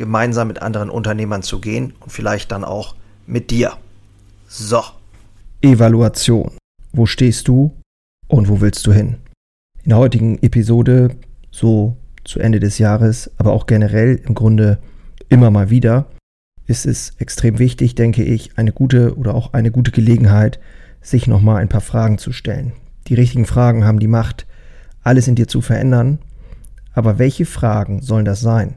gemeinsam mit anderen Unternehmern zu gehen und vielleicht dann auch mit dir. So. Evaluation. Wo stehst du und wo willst du hin? In der heutigen Episode, so zu Ende des Jahres, aber auch generell im Grunde immer mal wieder, ist es extrem wichtig, denke ich, eine gute oder auch eine gute Gelegenheit, sich nochmal ein paar Fragen zu stellen. Die richtigen Fragen haben die Macht, alles in dir zu verändern. Aber welche Fragen sollen das sein?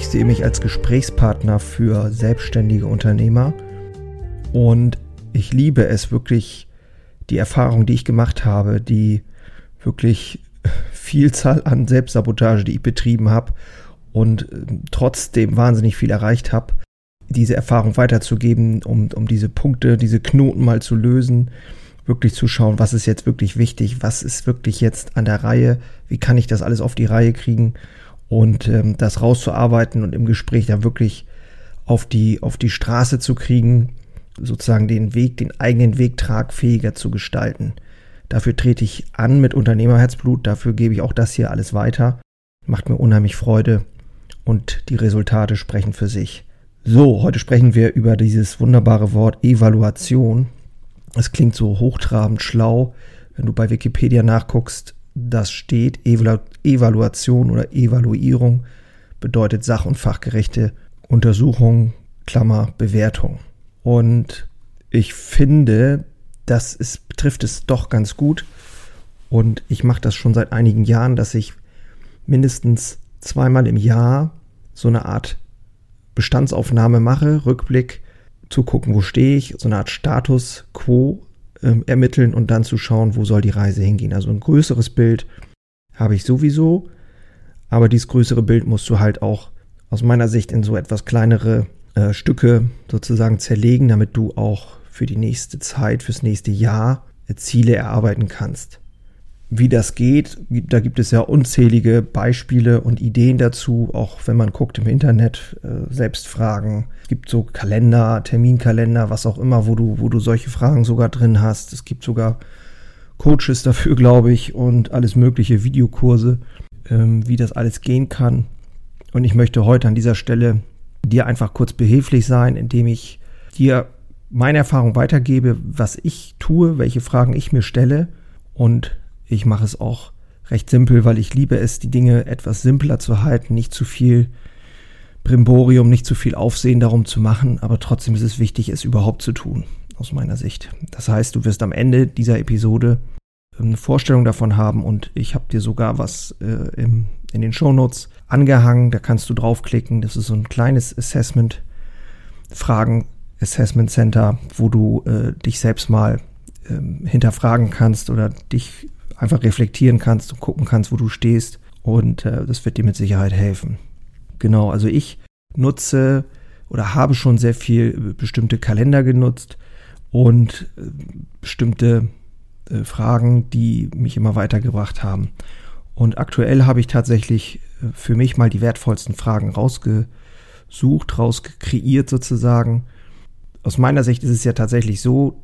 Ich sehe mich als Gesprächspartner für selbstständige Unternehmer. Und ich liebe es wirklich, die Erfahrung, die ich gemacht habe, die wirklich Vielzahl an Selbstsabotage, die ich betrieben habe und äh, trotzdem wahnsinnig viel erreicht habe, diese Erfahrung weiterzugeben, um, um diese Punkte, diese Knoten mal zu lösen, wirklich zu schauen, was ist jetzt wirklich wichtig, was ist wirklich jetzt an der Reihe, wie kann ich das alles auf die Reihe kriegen und ähm, das rauszuarbeiten und im Gespräch dann wirklich auf die, auf die Straße zu kriegen, sozusagen den Weg, den eigenen Weg tragfähiger zu gestalten. Dafür trete ich an mit Unternehmerherzblut, dafür gebe ich auch das hier alles weiter. Macht mir unheimlich Freude und die Resultate sprechen für sich. So, heute sprechen wir über dieses wunderbare Wort Evaluation. Es klingt so hochtrabend schlau. Wenn du bei Wikipedia nachguckst, das steht Evalu Evaluation oder Evaluierung bedeutet sach- und fachgerechte Untersuchung, Klammer, Bewertung. Und ich finde, das ist, trifft es doch ganz gut. Und ich mache das schon seit einigen Jahren, dass ich mindestens zweimal im Jahr so eine Art Bestandsaufnahme mache, Rückblick, zu gucken, wo stehe ich, so eine Art Status quo ähm, ermitteln und dann zu schauen, wo soll die Reise hingehen. Also ein größeres Bild habe ich sowieso, aber dieses größere Bild musst du halt auch aus meiner Sicht in so etwas kleinere äh, Stücke sozusagen zerlegen, damit du auch für die nächste Zeit, fürs nächste Jahr äh, Ziele erarbeiten kannst. Wie das geht, da gibt es ja unzählige Beispiele und Ideen dazu, auch wenn man guckt im Internet, äh, selbst Fragen. Es gibt so Kalender, Terminkalender, was auch immer, wo du, wo du solche Fragen sogar drin hast. Es gibt sogar Coaches dafür, glaube ich, und alles mögliche Videokurse, ähm, wie das alles gehen kann. Und ich möchte heute an dieser Stelle dir einfach kurz behilflich sein, indem ich dir meine Erfahrung weitergebe, was ich tue, welche Fragen ich mir stelle und ich mache es auch recht simpel, weil ich liebe es, die Dinge etwas simpler zu halten, nicht zu viel Brimborium, nicht zu viel Aufsehen darum zu machen, aber trotzdem ist es wichtig, es überhaupt zu tun, aus meiner Sicht. Das heißt, du wirst am Ende dieser Episode eine Vorstellung davon haben und ich habe dir sogar was äh, im, in den Shownotes angehangen, da kannst du draufklicken, das ist so ein kleines Assessment, Fragen Assessment Center, wo du äh, dich selbst mal ähm, hinterfragen kannst oder dich einfach reflektieren kannst und gucken kannst, wo du stehst und äh, das wird dir mit Sicherheit helfen. Genau, also ich nutze oder habe schon sehr viel bestimmte Kalender genutzt und äh, bestimmte äh, Fragen, die mich immer weitergebracht haben. Und aktuell habe ich tatsächlich äh, für mich mal die wertvollsten Fragen rausgesucht, rausgekreiert sozusagen. Aus meiner Sicht ist es ja tatsächlich so,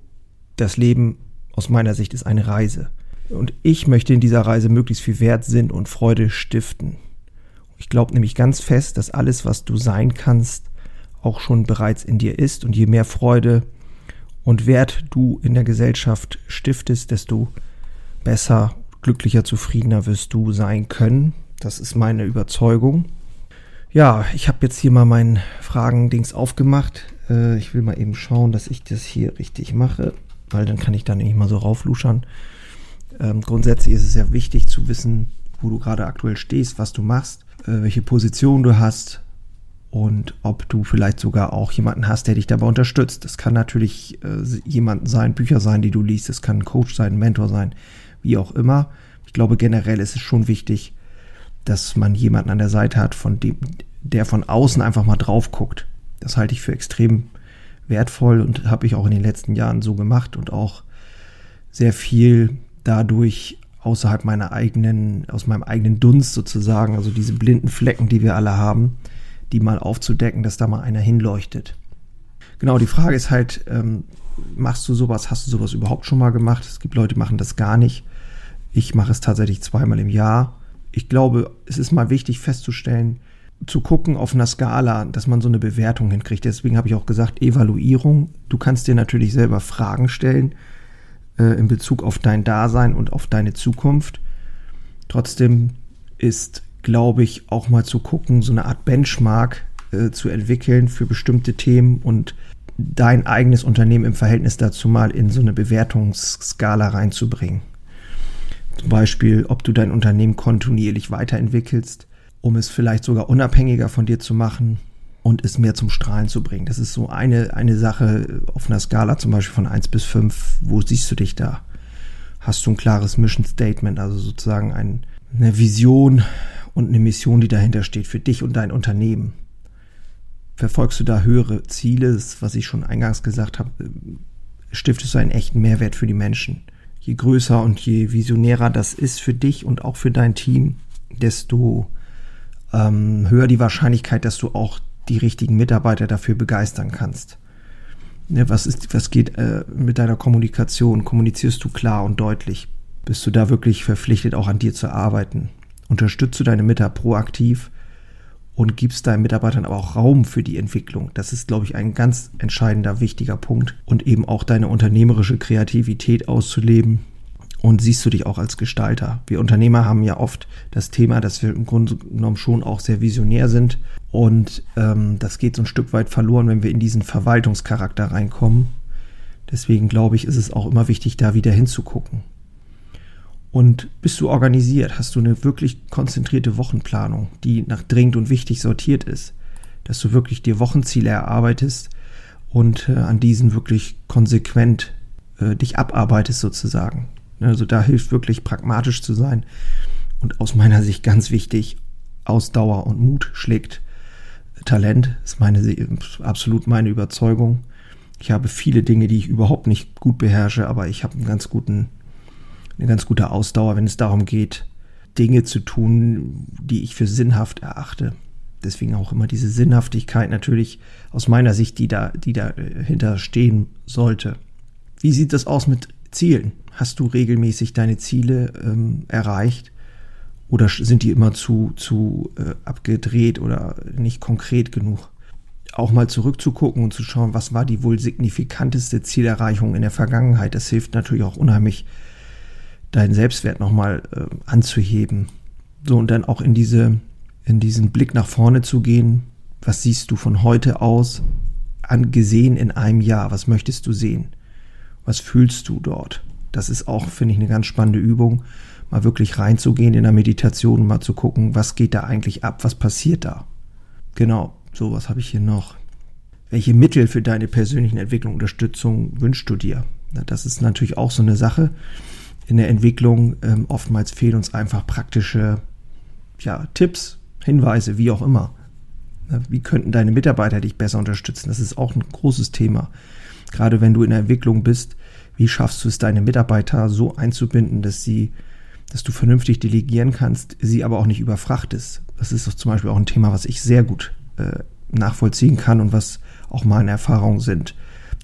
das Leben aus meiner Sicht ist eine Reise. Und ich möchte in dieser Reise möglichst viel Wert, Sinn und Freude stiften. Ich glaube nämlich ganz fest, dass alles, was du sein kannst, auch schon bereits in dir ist. Und je mehr Freude und Wert du in der Gesellschaft stiftest, desto besser, glücklicher, zufriedener wirst du sein können. Das ist meine Überzeugung. Ja, ich habe jetzt hier mal mein Fragen-Dings aufgemacht. Äh, ich will mal eben schauen, dass ich das hier richtig mache, weil dann kann ich da nicht mal so raufluschern. Ähm, grundsätzlich ist es ja wichtig zu wissen, wo du gerade aktuell stehst, was du machst, äh, welche Position du hast und ob du vielleicht sogar auch jemanden hast, der dich dabei unterstützt. Das kann natürlich äh, jemand sein, Bücher sein, die du liest, es kann ein Coach sein, ein Mentor sein, wie auch immer. Ich glaube, generell ist es schon wichtig, dass man jemanden an der Seite hat, von dem, der von außen einfach mal drauf guckt. Das halte ich für extrem wertvoll und habe ich auch in den letzten Jahren so gemacht und auch sehr viel dadurch außerhalb meiner eigenen, aus meinem eigenen Dunst sozusagen, also diese blinden Flecken, die wir alle haben, die mal aufzudecken, dass da mal einer hinleuchtet. Genau, die Frage ist halt, ähm, machst du sowas, hast du sowas überhaupt schon mal gemacht? Es gibt Leute, die machen das gar nicht. Ich mache es tatsächlich zweimal im Jahr. Ich glaube, es ist mal wichtig festzustellen, zu gucken auf einer Skala, dass man so eine Bewertung hinkriegt. Deswegen habe ich auch gesagt, Evaluierung. Du kannst dir natürlich selber Fragen stellen äh, in Bezug auf dein Dasein und auf deine Zukunft. Trotzdem ist, glaube ich, auch mal zu gucken, so eine Art Benchmark äh, zu entwickeln für bestimmte Themen und dein eigenes Unternehmen im Verhältnis dazu mal in so eine Bewertungsskala reinzubringen. Zum Beispiel, ob du dein Unternehmen kontinuierlich weiterentwickelst, um es vielleicht sogar unabhängiger von dir zu machen und es mehr zum Strahlen zu bringen. Das ist so eine, eine Sache auf einer Skala zum Beispiel von 1 bis 5. Wo siehst du dich da? Hast du ein klares Mission Statement, also sozusagen ein, eine Vision und eine Mission, die dahinter steht für dich und dein Unternehmen? Verfolgst du da höhere Ziele, was ich schon eingangs gesagt habe, stiftest du einen echten Mehrwert für die Menschen. Je größer und je visionärer das ist für dich und auch für dein Team, desto ähm, höher die Wahrscheinlichkeit, dass du auch die richtigen Mitarbeiter dafür begeistern kannst. Ja, was, ist, was geht äh, mit deiner Kommunikation? Kommunizierst du klar und deutlich? Bist du da wirklich verpflichtet, auch an dir zu arbeiten? Unterstützt du deine Mitarbeiter proaktiv und gibst deinen Mitarbeitern aber auch Raum für die Entwicklung? Das ist, glaube ich, ein ganz entscheidender, wichtiger Punkt. Und eben auch deine unternehmerische Kreativität auszuleben und siehst du dich auch als Gestalter? Wir Unternehmer haben ja oft das Thema, dass wir im Grunde genommen schon auch sehr visionär sind und ähm, das geht so ein Stück weit verloren, wenn wir in diesen Verwaltungscharakter reinkommen. Deswegen glaube ich, ist es auch immer wichtig, da wieder hinzugucken. Und bist du organisiert? Hast du eine wirklich konzentrierte Wochenplanung, die nach dringend und wichtig sortiert ist? Dass du wirklich dir Wochenziele erarbeitest und äh, an diesen wirklich konsequent äh, dich abarbeitest sozusagen. Also da hilft wirklich pragmatisch zu sein. Und aus meiner Sicht ganz wichtig, Ausdauer und Mut schlägt Talent, ist meine, absolut meine Überzeugung. Ich habe viele Dinge, die ich überhaupt nicht gut beherrsche, aber ich habe einen ganz guten, eine ganz gute Ausdauer, wenn es darum geht, Dinge zu tun, die ich für sinnhaft erachte. Deswegen auch immer diese Sinnhaftigkeit natürlich aus meiner Sicht, die da, die dahinter äh, stehen sollte. Wie sieht das aus mit Zielen? Hast du regelmäßig deine Ziele ähm, erreicht? Oder sind die immer zu, zu äh, abgedreht oder nicht konkret genug? Auch mal zurückzugucken und zu schauen, was war die wohl signifikanteste Zielerreichung in der Vergangenheit. Das hilft natürlich auch unheimlich, deinen Selbstwert nochmal äh, anzuheben. So, und dann auch in diese, in diesen Blick nach vorne zu gehen. Was siehst du von heute aus angesehen in einem Jahr? Was möchtest du sehen? Was fühlst du dort? Das ist auch, finde ich, eine ganz spannende Übung, mal wirklich reinzugehen in der Meditation und mal zu gucken, was geht da eigentlich ab, was passiert da. Genau, so was habe ich hier noch. Welche Mittel für deine persönlichen Entwicklung, Unterstützung wünschst du dir? Das ist natürlich auch so eine Sache in der Entwicklung. Ähm, oftmals fehlen uns einfach praktische ja, Tipps, Hinweise, wie auch immer. Wie könnten deine Mitarbeiter dich besser unterstützen? Das ist auch ein großes Thema gerade wenn du in der Entwicklung bist, wie schaffst du es, deine Mitarbeiter so einzubinden, dass sie, dass du vernünftig delegieren kannst, sie aber auch nicht überfrachtest. Das ist doch zum Beispiel auch ein Thema, was ich sehr gut äh, nachvollziehen kann und was auch meine Erfahrungen sind,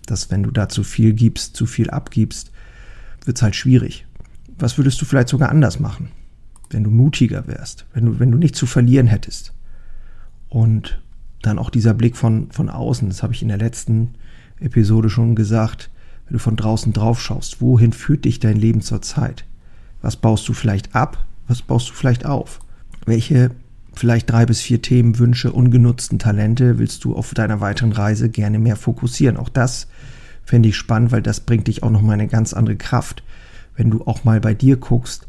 dass wenn du da zu viel gibst, zu viel abgibst, wird es halt schwierig. Was würdest du vielleicht sogar anders machen, wenn du mutiger wärst, wenn du, wenn du nichts zu verlieren hättest? Und dann auch dieser Blick von, von außen, das habe ich in der letzten Episode schon gesagt, wenn du von draußen drauf schaust, wohin führt dich dein Leben zurzeit? Was baust du vielleicht ab? Was baust du vielleicht auf? Welche vielleicht drei bis vier Themen, Wünsche, ungenutzten Talente willst du auf deiner weiteren Reise gerne mehr fokussieren? Auch das fände ich spannend, weil das bringt dich auch nochmal eine ganz andere Kraft. Wenn du auch mal bei dir guckst,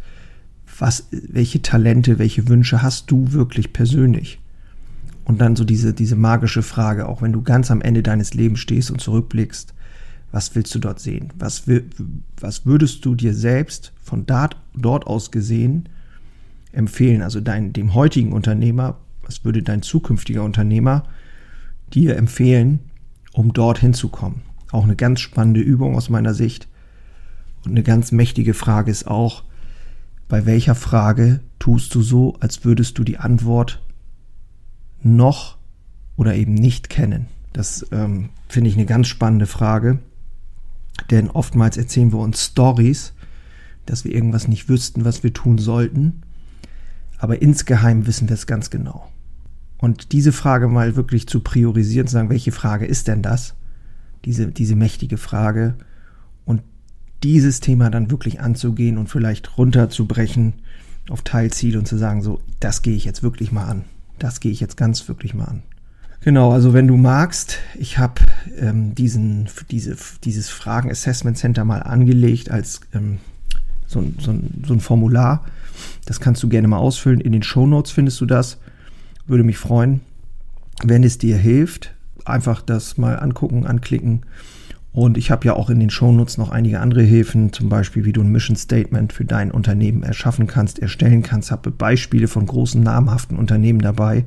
was, welche Talente, welche Wünsche hast du wirklich persönlich? Und dann so diese, diese magische Frage, auch wenn du ganz am Ende deines Lebens stehst und zurückblickst, was willst du dort sehen? Was, was würdest du dir selbst von dort, dort aus gesehen empfehlen? Also dein, dem heutigen Unternehmer, was würde dein zukünftiger Unternehmer dir empfehlen, um dort hinzukommen? Auch eine ganz spannende Übung aus meiner Sicht. Und eine ganz mächtige Frage ist auch, bei welcher Frage tust du so, als würdest du die Antwort noch oder eben nicht kennen? Das ähm, finde ich eine ganz spannende Frage, denn oftmals erzählen wir uns Stories, dass wir irgendwas nicht wüssten, was wir tun sollten, aber insgeheim wissen wir es ganz genau. Und diese Frage mal wirklich zu priorisieren, zu sagen, welche Frage ist denn das? Diese, diese mächtige Frage und dieses Thema dann wirklich anzugehen und vielleicht runterzubrechen auf Teilziele und zu sagen, so, das gehe ich jetzt wirklich mal an. Das gehe ich jetzt ganz wirklich mal an. Genau, also wenn du magst, ich habe ähm, diesen, diese, dieses Fragen-Assessment Center mal angelegt als ähm, so, ein, so, ein, so ein Formular. Das kannst du gerne mal ausfüllen. In den Show Notes findest du das. Würde mich freuen, wenn es dir hilft. Einfach das mal angucken, anklicken. Und ich habe ja auch in den Shownotes noch einige andere Hilfen, zum Beispiel wie du ein Mission Statement für dein Unternehmen erschaffen kannst, erstellen kannst. Habe Beispiele von großen namhaften Unternehmen dabei.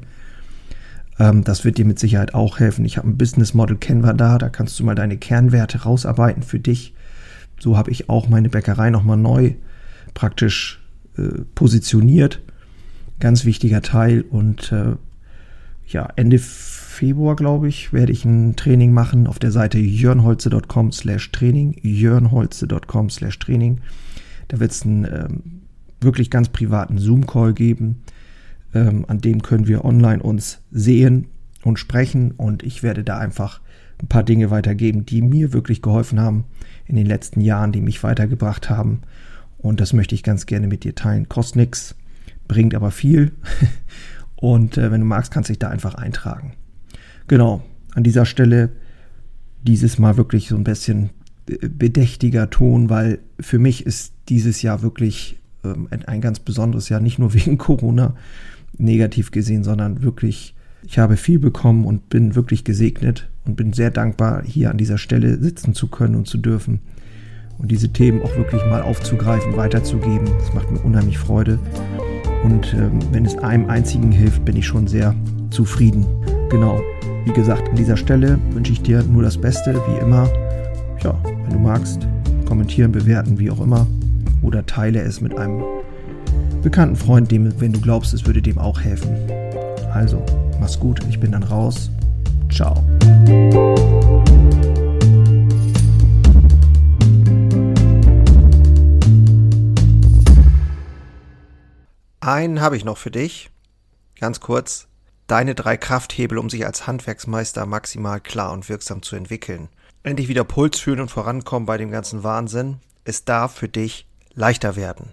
Ähm, das wird dir mit Sicherheit auch helfen. Ich habe ein Business Model Canva da, da kannst du mal deine Kernwerte rausarbeiten für dich. So habe ich auch meine Bäckerei nochmal neu praktisch äh, positioniert. Ganz wichtiger Teil und äh, ja, Ende Februar, glaube ich, werde ich ein Training machen auf der Seite jörnholze.com slash Training, jörnholze.com slash Training. Da wird es einen ähm, wirklich ganz privaten Zoom-Call geben. Ähm, an dem können wir online uns sehen und sprechen und ich werde da einfach ein paar Dinge weitergeben, die mir wirklich geholfen haben in den letzten Jahren, die mich weitergebracht haben. Und das möchte ich ganz gerne mit dir teilen. Kostet nichts, bringt aber viel. Und äh, wenn du magst, kannst du dich da einfach eintragen. Genau, an dieser Stelle dieses Mal wirklich so ein bisschen bedächtiger Ton, weil für mich ist dieses Jahr wirklich ähm, ein ganz besonderes Jahr, nicht nur wegen Corona negativ gesehen, sondern wirklich, ich habe viel bekommen und bin wirklich gesegnet und bin sehr dankbar, hier an dieser Stelle sitzen zu können und zu dürfen und diese Themen auch wirklich mal aufzugreifen, weiterzugeben. Das macht mir unheimlich Freude. Und ähm, wenn es einem einzigen hilft, bin ich schon sehr zufrieden. Genau. Wie gesagt, an dieser Stelle wünsche ich dir nur das Beste, wie immer. Ja, wenn du magst, kommentieren, bewerten, wie auch immer. Oder teile es mit einem bekannten Freund, dem, wenn du glaubst, es würde dem auch helfen. Also, mach's gut, ich bin dann raus. Ciao. Einen habe ich noch für dich. Ganz kurz deine drei Krafthebel, um sich als Handwerksmeister maximal klar und wirksam zu entwickeln. Endlich wieder Puls fühlen und vorankommen bei dem ganzen Wahnsinn. Es darf für dich leichter werden.